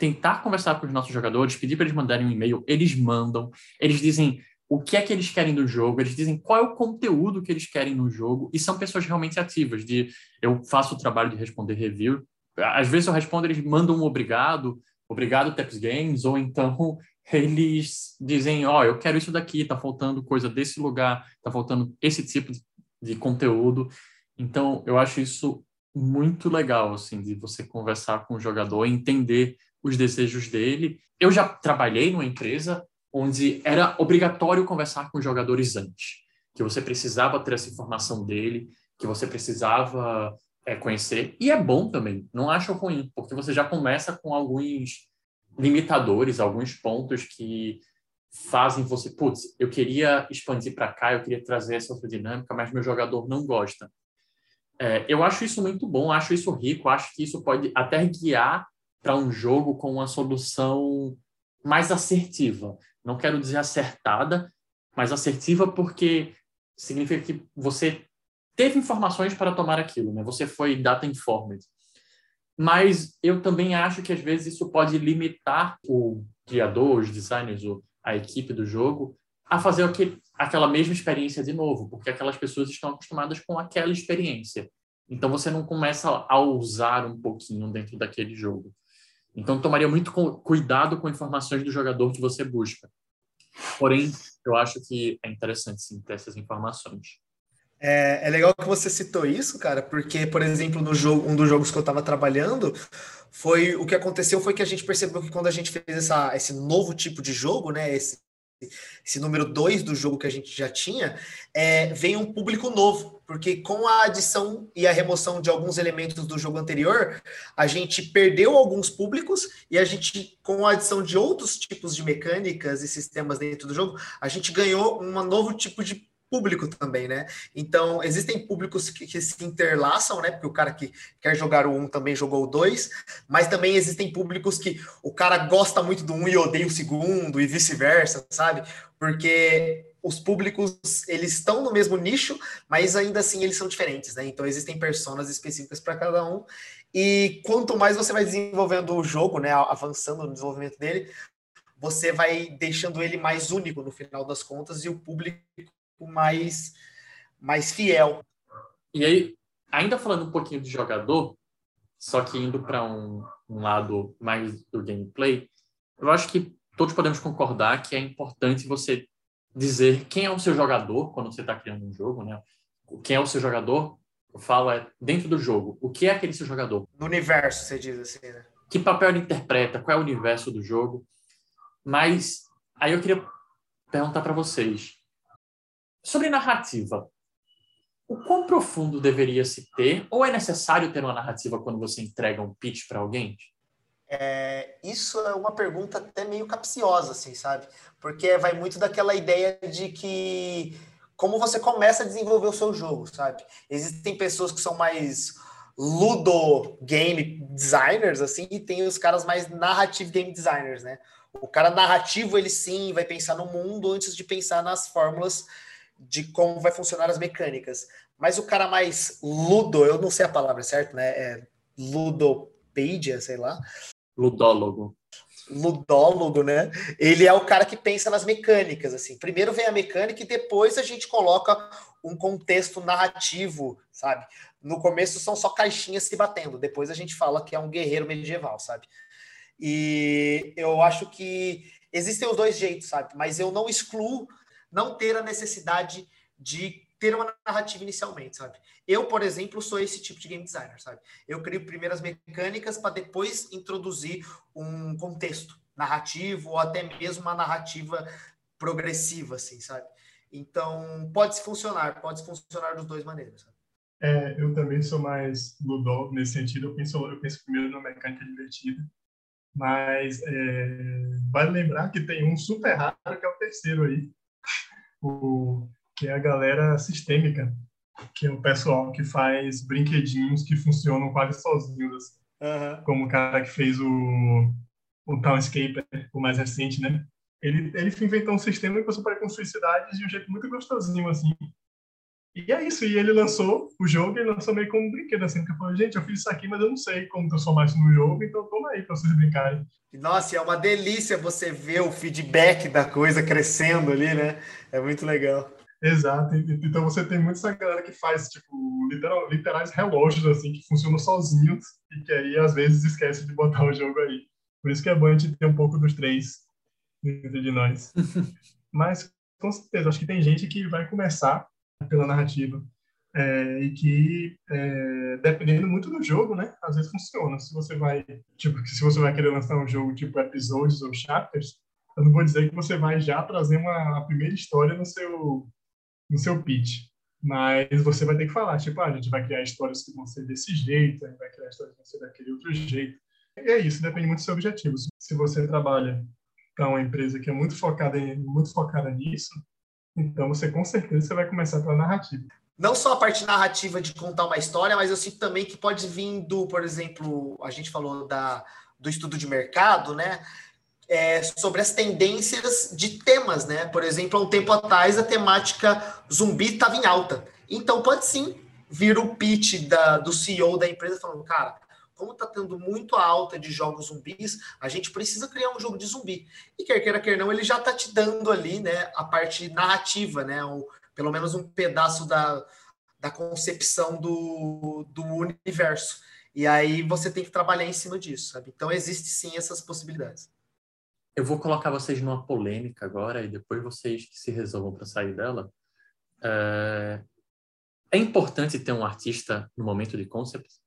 tentar conversar com os nossos jogadores, pedir para eles mandarem um e-mail, eles mandam, eles dizem o que é que eles querem do jogo, eles dizem qual é o conteúdo que eles querem no jogo, e são pessoas realmente ativas, de eu faço o trabalho de responder review, às vezes eu respondo, eles mandam um obrigado, obrigado Taps Games, ou então eles dizem, ó, oh, eu quero isso daqui, tá faltando coisa desse lugar, tá faltando esse tipo de, de conteúdo, então eu acho isso muito legal, assim, de você conversar com o jogador entender os desejos dele. Eu já trabalhei numa empresa onde era obrigatório conversar com os jogadores antes, que você precisava ter essa informação dele, que você precisava é, conhecer. E é bom também, não acho ruim, porque você já começa com alguns limitadores, alguns pontos que fazem você, putz, eu queria expandir para cá, eu queria trazer essa outra dinâmica, mas meu jogador não gosta. É, eu acho isso muito bom, acho isso rico, acho que isso pode até guiar para um jogo com uma solução mais assertiva. Não quero dizer acertada, mas assertiva porque significa que você teve informações para tomar aquilo, né? Você foi data informed. Mas eu também acho que às vezes isso pode limitar o criador, os designers, a equipe do jogo a fazer aquela mesma experiência de novo, porque aquelas pessoas estão acostumadas com aquela experiência. Então você não começa a usar um pouquinho dentro daquele jogo. Então, tomaria muito cuidado com informações do jogador que você busca. Porém, eu acho que é interessante sim ter essas informações. É, é legal que você citou isso, cara, porque, por exemplo, no jogo, um dos jogos que eu estava trabalhando, foi o que aconteceu foi que a gente percebeu que quando a gente fez essa, esse novo tipo de jogo, né, esse esse número 2 do jogo que a gente já tinha, é, vem um público novo, porque com a adição e a remoção de alguns elementos do jogo anterior, a gente perdeu alguns públicos e a gente, com a adição de outros tipos de mecânicas e sistemas dentro do jogo, a gente ganhou um novo tipo de público também, né? Então, existem públicos que, que, se interlaçam, né? Porque o cara que quer jogar o 1 também jogou o 2, mas também existem públicos que o cara gosta muito do 1 e odeia o segundo, e vice-versa, sabe? Porque os públicos, eles estão no mesmo nicho, mas ainda assim eles são diferentes, né? Então, existem personas específicas para cada um, e quanto mais você vai desenvolvendo o jogo, né? Avançando no desenvolvimento dele, você vai deixando ele mais único no final das contas, e o público mais, mais fiel. E aí, ainda falando um pouquinho de jogador, só que indo para um, um lado mais do gameplay, eu acho que todos podemos concordar que é importante você dizer quem é o seu jogador quando você está criando um jogo, né? Quem é o seu jogador? Eu falo é dentro do jogo. O que é aquele seu jogador? No universo, você diz assim, né? Que papel ele interpreta? Qual é o universo do jogo? Mas aí eu queria perguntar para vocês: Sobre narrativa, o quão profundo deveria se ter? Ou é necessário ter uma narrativa quando você entrega um pitch para alguém? É, isso é uma pergunta até meio capciosa, assim, sabe? Porque vai muito daquela ideia de que como você começa a desenvolver o seu jogo, sabe? Existem pessoas que são mais ludo game designers, assim, e tem os caras mais narrative game designers, né? O cara narrativo, ele sim vai pensar no mundo antes de pensar nas fórmulas de como vai funcionar as mecânicas. Mas o cara mais ludo, eu não sei a palavra certa, né? É ludopedia, sei lá. Ludólogo. Ludólogo, né? Ele é o cara que pensa nas mecânicas, assim. Primeiro vem a mecânica e depois a gente coloca um contexto narrativo, sabe? No começo são só caixinhas se batendo, depois a gente fala que é um guerreiro medieval, sabe? E eu acho que existem os dois jeitos, sabe? Mas eu não excluo não ter a necessidade de ter uma narrativa inicialmente, sabe? Eu, por exemplo, sou esse tipo de game designer, sabe? Eu crio primeiras mecânicas para depois introduzir um contexto narrativo ou até mesmo uma narrativa progressiva, assim, sabe? Então, pode se funcionar, pode se funcionar das duas maneiras. Sabe? É, eu também sou mais ludol nesse sentido. Eu penso, eu penso primeiro na mecânica divertida, mas é, vale lembrar que tem um super raro que é o terceiro aí, o, que é a galera sistêmica, que é o pessoal que faz brinquedinhos que funcionam quase sozinhos, uhum. como o cara que fez o, o Townscaper, o mais recente, né? Ele, ele inventou um sistema que você pode construir cidades de um jeito muito gostosinho, assim. E é isso, e ele lançou o jogo, ele lançou meio como um brinquedo, assim, porque falou, gente, eu fiz isso aqui, mas eu não sei como transformar isso no jogo, então toma aí pra vocês brincarem. Nossa, é uma delícia você ver o feedback da coisa crescendo ali, né? É muito legal. Exato, então você tem muita galera que faz, tipo, literal, literais relógios, assim, que funcionam sozinhos e que aí, às vezes, esquece de botar o jogo aí. Por isso que é bom a gente ter um pouco dos três dentro de nós. Mas, com certeza, acho que tem gente que vai começar pela narrativa. É, e que, é, dependendo muito do jogo, né, às vezes funciona. Se você vai, tipo, se você vai querer lançar um jogo tipo episódios ou chapters, eu não vou dizer que você vai já trazer uma a primeira história no seu no seu pitch, mas você vai ter que falar, tipo, ah, a gente vai criar histórias que vão ser desse jeito, a gente vai criar histórias que vão ser daquele outro jeito. E é isso, depende muito do seu objetivo. Se você trabalha para uma empresa que é muito focada em, muito focada nisso, então, você com certeza você vai começar pela narrativa. Não só a parte narrativa de contar uma história, mas eu sinto também que pode vir do, por exemplo, a gente falou da, do estudo de mercado, né? É, sobre as tendências de temas, né? Por exemplo, há um tempo atrás a temática zumbi estava em alta. Então pode sim vir o pitch da, do CEO da empresa falando, cara, como está tendo muito alta de jogos zumbis, a gente precisa criar um jogo de zumbi. E quer queira, quer não, ele já está te dando ali, né, a parte narrativa, né, ou pelo menos um pedaço da, da concepção do, do universo. E aí você tem que trabalhar em cima disso, sabe? Então existe sim essas possibilidades. Eu vou colocar vocês numa polêmica agora e depois vocês se resolvam para sair dela. É... é importante ter um artista no momento de concept?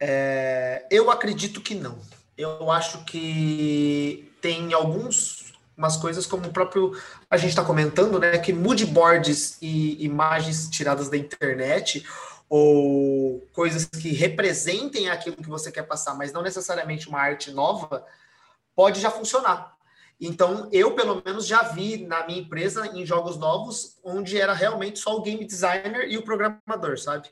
É, eu acredito que não. Eu acho que tem alguns umas coisas como o próprio a gente está comentando, né, que mood boards e imagens tiradas da internet ou coisas que representem aquilo que você quer passar, mas não necessariamente uma arte nova, pode já funcionar. Então, eu pelo menos já vi na minha empresa em jogos novos onde era realmente só o game designer e o programador, sabe?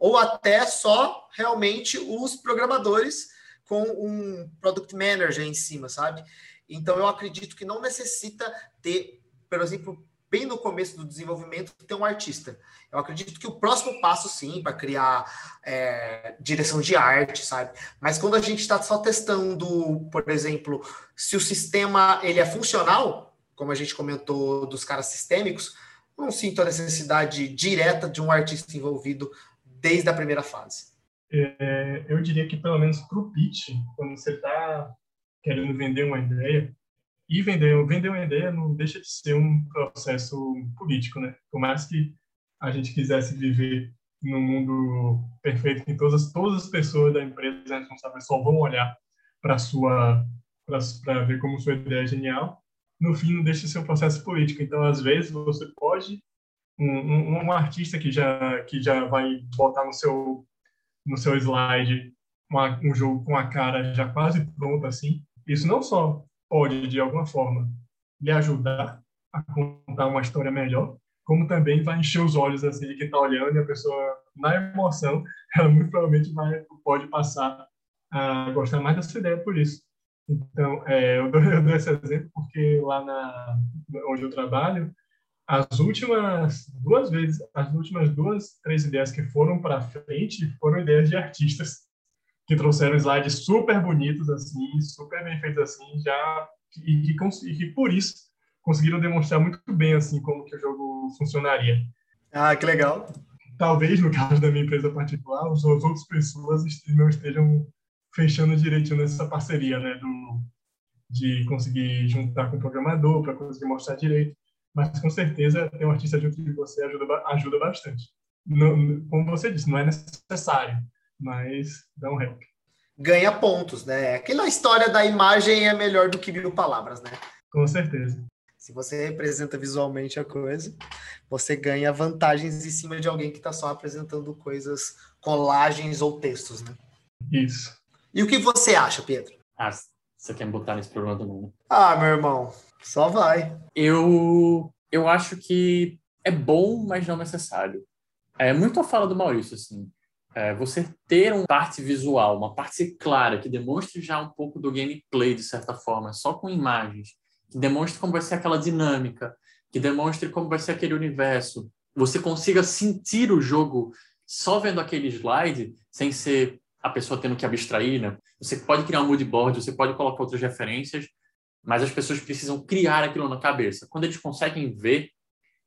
Ou até só realmente os programadores com um product manager em cima, sabe? Então eu acredito que não necessita ter, por exemplo, bem no começo do desenvolvimento, ter um artista. Eu acredito que o próximo passo, sim, para criar é, direção de arte, sabe? Mas quando a gente está só testando, por exemplo, se o sistema ele é funcional, como a gente comentou dos caras sistêmicos, não sinto a necessidade direta de um artista envolvido desde a primeira fase? É, eu diria que, pelo menos para o pitch, quando você está querendo vender uma ideia, e vender, vender uma ideia não deixa de ser um processo político, né? Por mais que a gente quisesse viver num mundo perfeito em todas, todas as pessoas da empresa responsáveis só vão olhar para sua para ver como sua ideia é genial, no fim não deixa de ser um processo político. Então, às vezes, você pode um, um, um, artista que já que já vai botar no seu no seu slide uma, um jogo com a cara já quase pronta assim, isso não só pode de alguma forma lhe ajudar a contar uma história melhor, como também vai encher os olhos assim de quem está olhando e a pessoa na emoção ela muito provavelmente vai pode passar a gostar mais dessa ideia por isso. Então, é, eu, dou, eu, dou, esse exemplo porque lá na, onde eu trabalho, as últimas duas vezes, as últimas duas, três ideias que foram para frente foram ideias de artistas que trouxeram slides super bonitos assim, super bem feitos assim, já e que, e que por isso conseguiram demonstrar muito bem assim como que o jogo funcionaria. Ah, que legal. Talvez no caso da minha empresa particular, as outras pessoas não estejam fechando direitinho nessa parceria, né, do, de conseguir juntar com o programador para conseguir mostrar direito. Mas com certeza ter um artista junto de você ajuda, ajuda bastante. Não, como você disse, não é necessário, mas dá um help. Ganha pontos, né? Aquela história da imagem é melhor do que mil palavras, né? Com certeza. Se você representa visualmente a coisa, você ganha vantagens em cima de alguém que está só apresentando coisas, colagens ou textos, né? Isso. E o que você acha, Pedro? Ah, você quer me botar nesse problema também, né? Ah, meu irmão, só vai. Eu, eu acho que é bom, mas não necessário. É muito a fala do Maurício, assim. É, você ter uma parte visual, uma parte clara, que demonstre já um pouco do gameplay, de certa forma, só com imagens, que demonstre como vai ser aquela dinâmica, que demonstre como vai ser aquele universo, você consiga sentir o jogo só vendo aquele slide, sem ser a pessoa tendo que abstrair, né? Você pode criar um mood board, você pode colocar outras referências, mas as pessoas precisam criar aquilo na cabeça. Quando eles conseguem ver,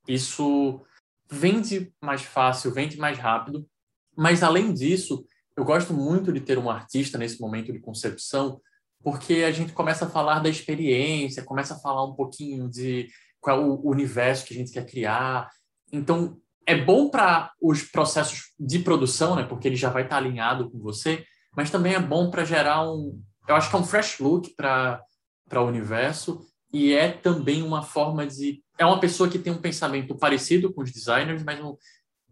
isso vende mais fácil, vende mais rápido. Mas além disso, eu gosto muito de ter um artista nesse momento de concepção, porque a gente começa a falar da experiência, começa a falar um pouquinho de qual é o universo que a gente quer criar. Então, é bom para os processos de produção, né? Porque ele já vai estar tá alinhado com você, mas também é bom para gerar um, eu acho que é um fresh look para para o universo e é também uma forma de é uma pessoa que tem um pensamento parecido com os designers, mas um,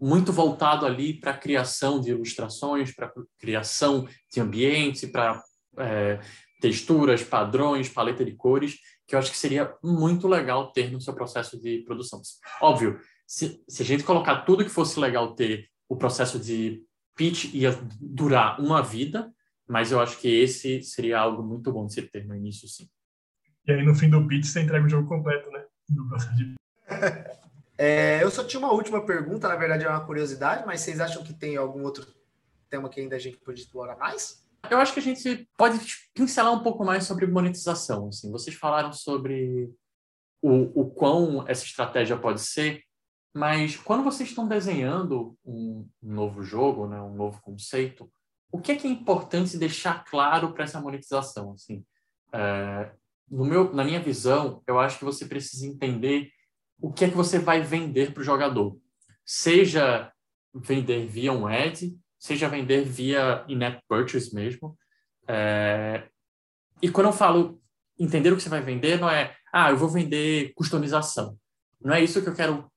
muito voltado ali para a criação de ilustrações, para criação de ambiente, para é, texturas, padrões, paleta de cores, que eu acho que seria muito legal ter no seu processo de produção. Óbvio, se, se a gente colocar tudo que fosse legal ter, o processo de pitch ia durar uma vida, mas eu acho que esse seria algo muito bom de se ter no início, sim. E aí, no fim do pitch, você entrega o jogo completo, né? De... é, eu só tinha uma última pergunta, na verdade é uma curiosidade, mas vocês acham que tem algum outro tema que ainda a gente pode explorar mais? Eu acho que a gente pode pincelar um pouco mais sobre monetização. Assim. Vocês falaram sobre o, o quão essa estratégia pode ser, mas quando vocês estão desenhando um novo jogo, né, um novo conceito, o que é que é importante deixar claro para essa monetização? Assim, é, no meu, na minha visão, eu acho que você precisa entender o que é que você vai vender para o jogador. Seja vender via um ad, seja vender via in-app purchase mesmo. É, e quando eu falo entender o que você vai vender, não é, ah, eu vou vender customização. Não é isso que eu quero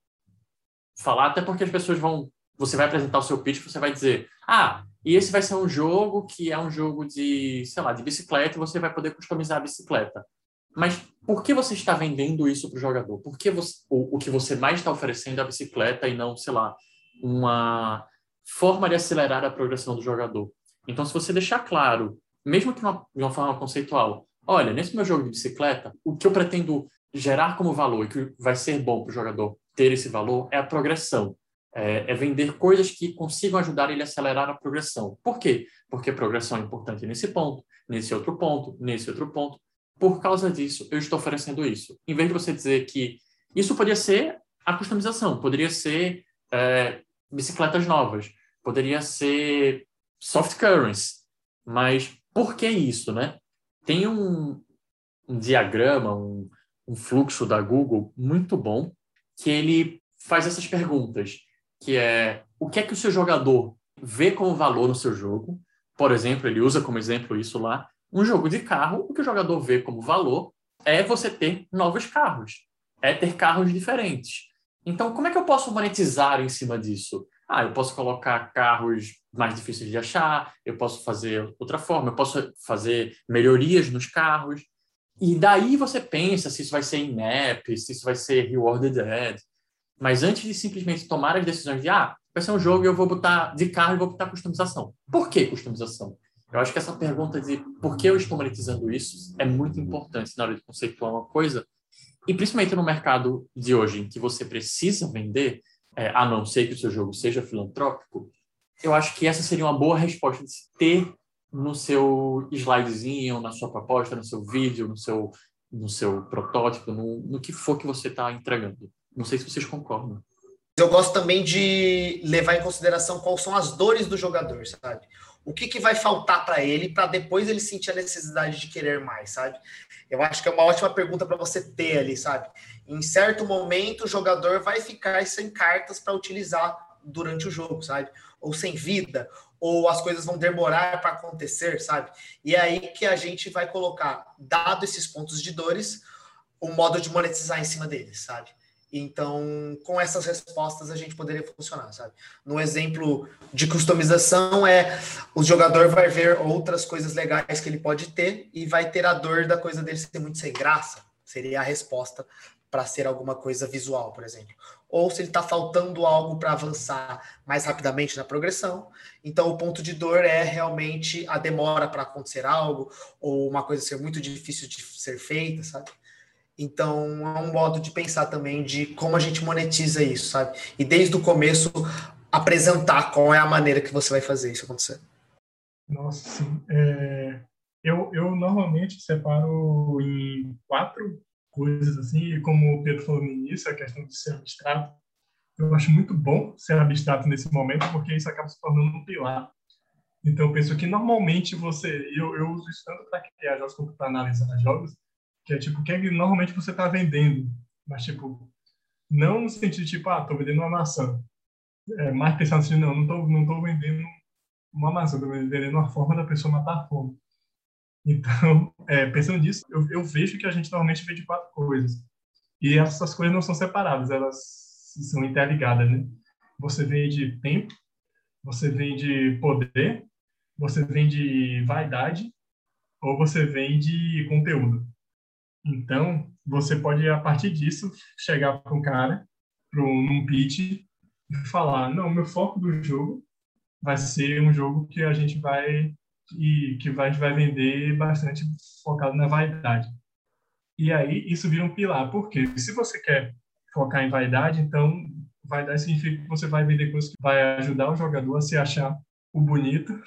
falar, até porque as pessoas vão. Você vai apresentar o seu pitch, você vai dizer, ah, e esse vai ser um jogo que é um jogo de, sei lá, de bicicleta, e você vai poder customizar a bicicleta. Mas por que você está vendendo isso para o jogador? Por que você, o, o que você mais está oferecendo é a bicicleta e não, sei lá, uma forma de acelerar a progressão do jogador? Então, se você deixar claro, mesmo que uma, de uma forma conceitual, olha, nesse meu jogo de bicicleta, o que eu pretendo gerar como valor e que vai ser bom para o jogador ter esse valor é a progressão. É, é, vender coisas que consigam ajudar ele a acelerar a progressão. Por quê? Porque progressão é importante nesse ponto, nesse outro ponto, nesse outro ponto. Por causa disso, eu estou oferecendo isso. Em vez de você dizer que isso poderia ser a customização, poderia ser é, bicicletas novas, poderia ser soft currency, mas por que isso, né? Tem um, um diagrama, um, um fluxo da Google muito bom que ele faz essas perguntas, que é o que é que o seu jogador vê como valor no seu jogo? Por exemplo, ele usa como exemplo isso lá, um jogo de carro, o que o jogador vê como valor é você ter novos carros, é ter carros diferentes. Então, como é que eu posso monetizar em cima disso? Ah, eu posso colocar carros mais difíceis de achar, eu posso fazer outra forma, eu posso fazer melhorias nos carros. E daí você pensa se isso vai ser in-app, se isso vai ser rewarded ad. Mas antes de simplesmente tomar as decisões de, ah, vai ser um jogo e eu vou botar de carro e vou botar customização. Por que customização? Eu acho que essa pergunta de por que eu estou monetizando isso é muito importante na hora de conceituar uma coisa. E principalmente no mercado de hoje, em que você precisa vender, é, a não ser que o seu jogo seja filantrópico, eu acho que essa seria uma boa resposta de se ter no seu slidezinho, na sua proposta, no seu vídeo, no seu, no seu protótipo, no, no que for que você está entregando. Não sei se vocês concordam. Eu gosto também de levar em consideração quais são as dores do jogador, sabe? O que, que vai faltar para ele para depois ele sentir a necessidade de querer mais, sabe? Eu acho que é uma ótima pergunta para você ter ali, sabe? Em certo momento, o jogador vai ficar sem cartas para utilizar durante o jogo, sabe? Ou sem vida, ou as coisas vão demorar para acontecer, sabe? E é aí que a gente vai colocar, dado esses pontos de dores, o modo de monetizar em cima deles, sabe? Então, com essas respostas, a gente poderia funcionar, sabe? No exemplo de customização, é o jogador vai ver outras coisas legais que ele pode ter e vai ter a dor da coisa dele ser muito sem graça. Seria a resposta para ser alguma coisa visual, por exemplo. Ou se ele está faltando algo para avançar mais rapidamente na progressão. Então, o ponto de dor é realmente a demora para acontecer algo, ou uma coisa ser muito difícil de ser feita, sabe? Então, é um modo de pensar também de como a gente monetiza isso, sabe? E desde o começo, apresentar qual é a maneira que você vai fazer isso acontecer. Nossa, sim. É, eu, eu normalmente separo em quatro coisas, assim, e como o Pedro falou no início, a questão de ser abstrato, eu acho muito bom ser abstrato nesse momento, porque isso acaba se tornando um pilar. Então, eu penso que normalmente você, eu, eu uso isso tanto para criar jogos como para analisar jogos, que é tipo, o que, é que normalmente você está vendendo, mas tipo, não no sentido de tipo, ah, estou vendendo uma maçã. É, mais pensando assim, não, não estou não tô vendendo uma maçã, estou vendendo uma forma da pessoa matar a fome. Então, é, pensando nisso, eu, eu, vejo que a gente normalmente vende quatro coisas. E essas coisas não são separadas, elas são interligadas, né? Você vende tempo, você vende poder, você vende vaidade, ou você vende conteúdo. Então, você pode, a partir disso, chegar para um cara, para um pitch, e falar: não, meu foco do jogo vai ser um jogo que a gente vai e que vai, vai vender bastante focado na vaidade. E aí isso vira um pilar, porque se você quer focar em vaidade, então vaidade significa que você vai vender coisas que vai ajudar o jogador a se achar o bonito.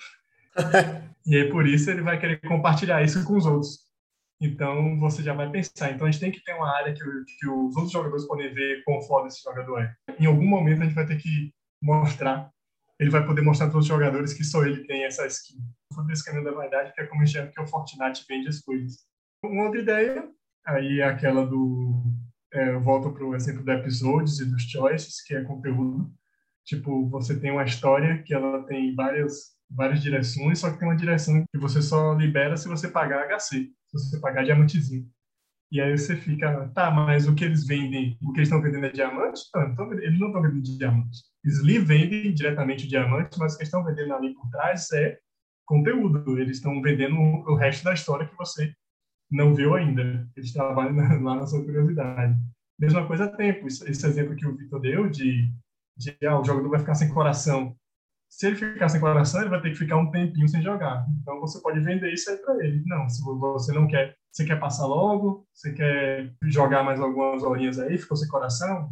e aí por isso ele vai querer compartilhar isso com os outros. Então, você já vai pensar. Então, a gente tem que ter uma área que, que os outros jogadores podem ver quão foda esse jogador é. Em algum momento, a gente vai ter que mostrar. Ele vai poder mostrar para os jogadores que só ele tem essa skin. Foi esse caminho da vaidade, que é como a gente que o Fortnite vende as coisas. Uma outra ideia, aí é aquela do... É, eu volto para o exemplo do episodes e dos choices, que é conteúdo. Tipo, você tem uma história que ela tem várias várias direções, só que tem uma direção que você só libera se você pagar HC se você pagar diamantezinho. E aí você fica, tá, mas o que eles vendem, o que eles estão vendendo é diamante? Não, então, eles não estão vendendo diamante. Eles lhe vendem diretamente diamante, mas o que eles estão vendendo ali por trás é conteúdo. Eles estão vendendo o resto da história que você não viu ainda. Eles trabalham lá na sua curiosidade. Mesma coisa tempo. Esse exemplo que o Vitor deu de, de ah, o jogador vai ficar sem coração se ele ficar sem coração, ele vai ter que ficar um tempinho sem jogar. Então você pode vender isso aí para ele. Não, se você não quer, você quer passar logo, você quer jogar mais algumas horinhas aí, ficou sem coração,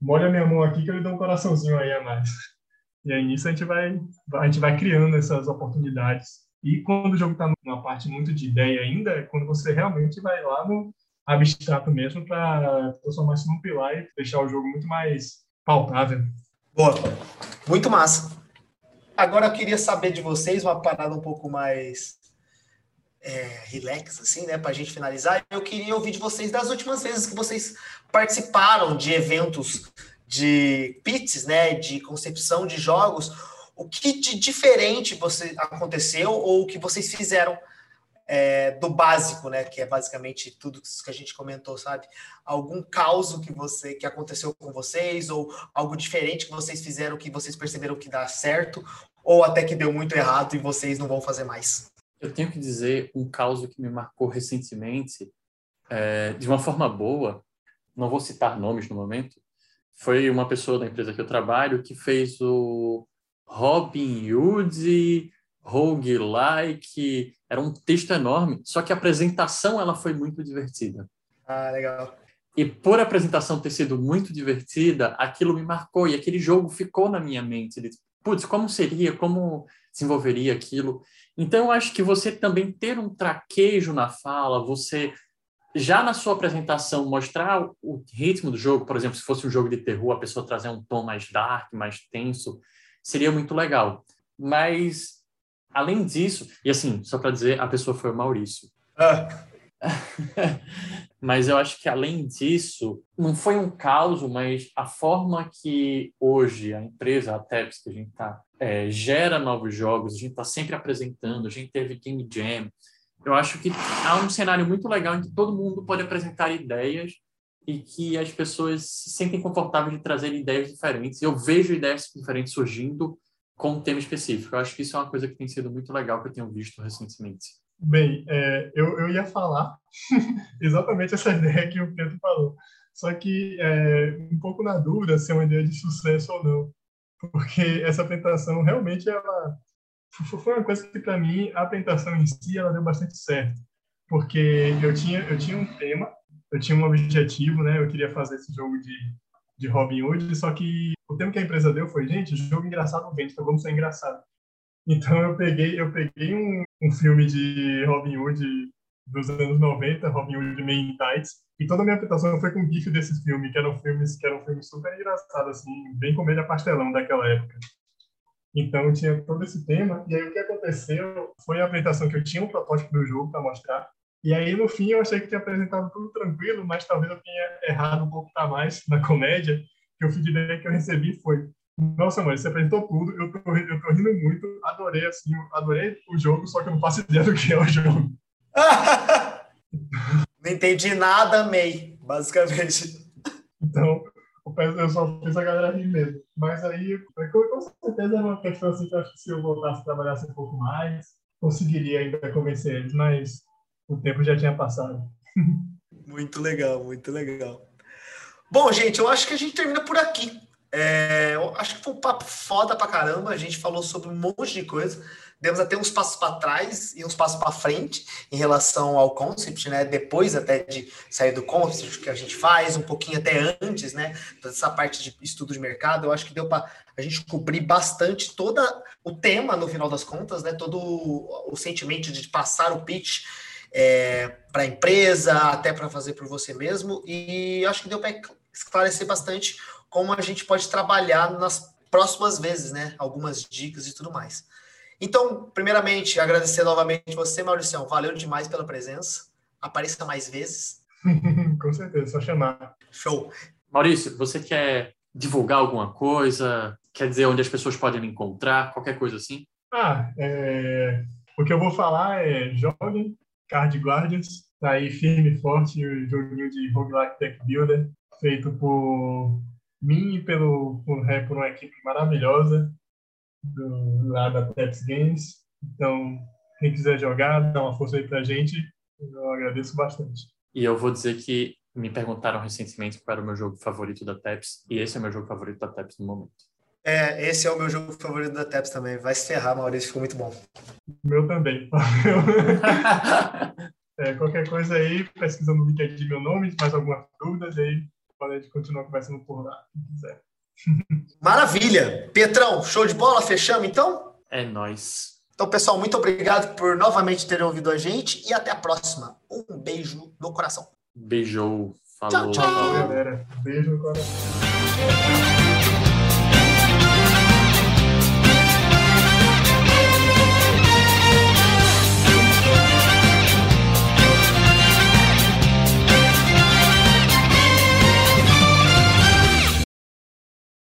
molha minha mão aqui que eu lhe dou um coraçãozinho aí a mais. E aí nisso a gente vai, a gente vai criando essas oportunidades. E quando o jogo está numa parte muito de ideia ainda, é quando você realmente vai lá no abstrato mesmo para transformar isso num pilar e deixar o jogo muito mais palpável. Boa, muito massa. Agora eu queria saber de vocês uma parada um pouco mais é, relax, assim, né, para a gente finalizar. Eu queria ouvir de vocês das últimas vezes que vocês participaram de eventos de pits, né, de concepção de jogos. O que de diferente você aconteceu ou o que vocês fizeram é, do básico, né? Que é basicamente tudo que a gente comentou, sabe? Algum caos que você que aconteceu com vocês, ou algo diferente que vocês fizeram que vocês perceberam que dá certo, ou até que deu muito errado e vocês não vão fazer mais. Eu tenho que dizer um caos que me marcou recentemente, é, de uma forma boa, não vou citar nomes no momento, foi uma pessoa da empresa que eu trabalho que fez o Robin Hood roguelike, era um texto enorme, só que a apresentação ela foi muito divertida. Ah, legal. E por a apresentação ter sido muito divertida, aquilo me marcou e aquele jogo ficou na minha mente. Putz, como seria, como desenvolveria aquilo? Então, eu acho que você também ter um traquejo na fala, você já na sua apresentação mostrar o ritmo do jogo, por exemplo, se fosse um jogo de terror, a pessoa trazer um tom mais dark, mais tenso, seria muito legal. Mas Além disso, e assim, só para dizer, a pessoa foi o Maurício. Ah. mas eu acho que além disso, não foi um caos, mas a forma que hoje a empresa, a TEPS, que a gente está, é, gera novos jogos, a gente está sempre apresentando, a gente teve Game Jam. Eu acho que há um cenário muito legal em que todo mundo pode apresentar ideias e que as pessoas se sentem confortáveis de trazer ideias diferentes. Eu vejo ideias diferentes surgindo com um tema específico. Eu acho que isso é uma coisa que tem sido muito legal que eu tenho visto recentemente. Bem, é, eu, eu ia falar exatamente essa ideia que o Pedro falou, só que é, um pouco na dúvida se é uma ideia de sucesso ou não, porque essa apresentação realmente ela foi uma coisa que para mim a apresentação em si ela deu bastante certo, porque eu tinha eu tinha um tema, eu tinha um objetivo, né? Eu queria fazer esse jogo de de Robin Hood, só que o tempo que a empresa deu foi, gente, jogo engraçado vende, então vamos ser engraçado. Então eu peguei, eu peguei um, um filme de Robin Hood dos anos 90, Robin Hood Men in Tights, e toda a minha apresentação foi com gif desse filme, que eram filmes que eram filmes super engraçados, assim, bem comédia pastelão daquela época. Então tinha todo esse tema, e aí o que aconteceu foi a apresentação que eu tinha um protótipo do jogo para mostrar, e aí, no fim, eu achei que tinha apresentado tudo tranquilo, mas talvez eu tenha errado um pouco mais na comédia, que o feedback que eu recebi foi nossa, mãe, você apresentou tudo, eu tô, eu tô rindo muito, adorei, assim, adorei o jogo, só que eu não faço ideia do que é o jogo. não entendi nada, amei, basicamente. Então, eu só fiz a galera rir mesmo. Mas aí, com certeza é uma questão assim que eu acho que se eu voltasse a trabalhar um pouco mais, conseguiria ainda convencer eles, mas o tempo já tinha passado. Muito legal, muito legal. Bom, gente, eu acho que a gente termina por aqui. É, acho que foi um papo foda pra caramba. A gente falou sobre um monte de coisa. Demos até uns passos para trás e uns passos para frente em relação ao concept, né? Depois até de sair do concept que a gente faz, um pouquinho até antes, né? Toda essa parte de estudo de mercado, eu acho que deu para a gente cobrir bastante todo o tema no final das contas, né? Todo o, o sentimento de passar o pitch é, para a empresa, até para fazer por você mesmo. E acho que deu para esclarecer bastante como a gente pode trabalhar nas próximas vezes, né? Algumas dicas e tudo mais. Então, primeiramente, agradecer novamente você, Maurício. Valeu demais pela presença. Apareça mais vezes. Com certeza, só chamar. Show. Maurício, você quer divulgar alguma coisa? Quer dizer onde as pessoas podem me encontrar? Qualquer coisa assim? Ah, é... o que eu vou falar é joguem, Card Guardians, tá aí firme e forte, o joguinho de roguelike tech builder, feito por mim e pelo, por, é, por uma equipe maravilhosa do, lá da Teps Games. Então, quem quiser jogar, dá uma força aí pra gente, eu agradeço bastante. E eu vou dizer que me perguntaram recentemente qual era o meu jogo favorito da Teps, e esse é o meu jogo favorito da Teps no momento. É, esse é o meu jogo favorito da TEPS também. Vai se ferrar, Maurício, ficou muito bom. Meu também. é, qualquer coisa aí, pesquisa no LinkedIn meu nome, mais algumas dúvidas, aí pode continuar conversando por lá, quem quiser. Maravilha! Petrão, show de bola? Fechamos então? É nós. Então, pessoal, muito obrigado por novamente terem ouvido a gente e até a próxima. Um beijo no coração. Beijou. Falou. Tchau, tchau. Falou, galera. Beijo no coração.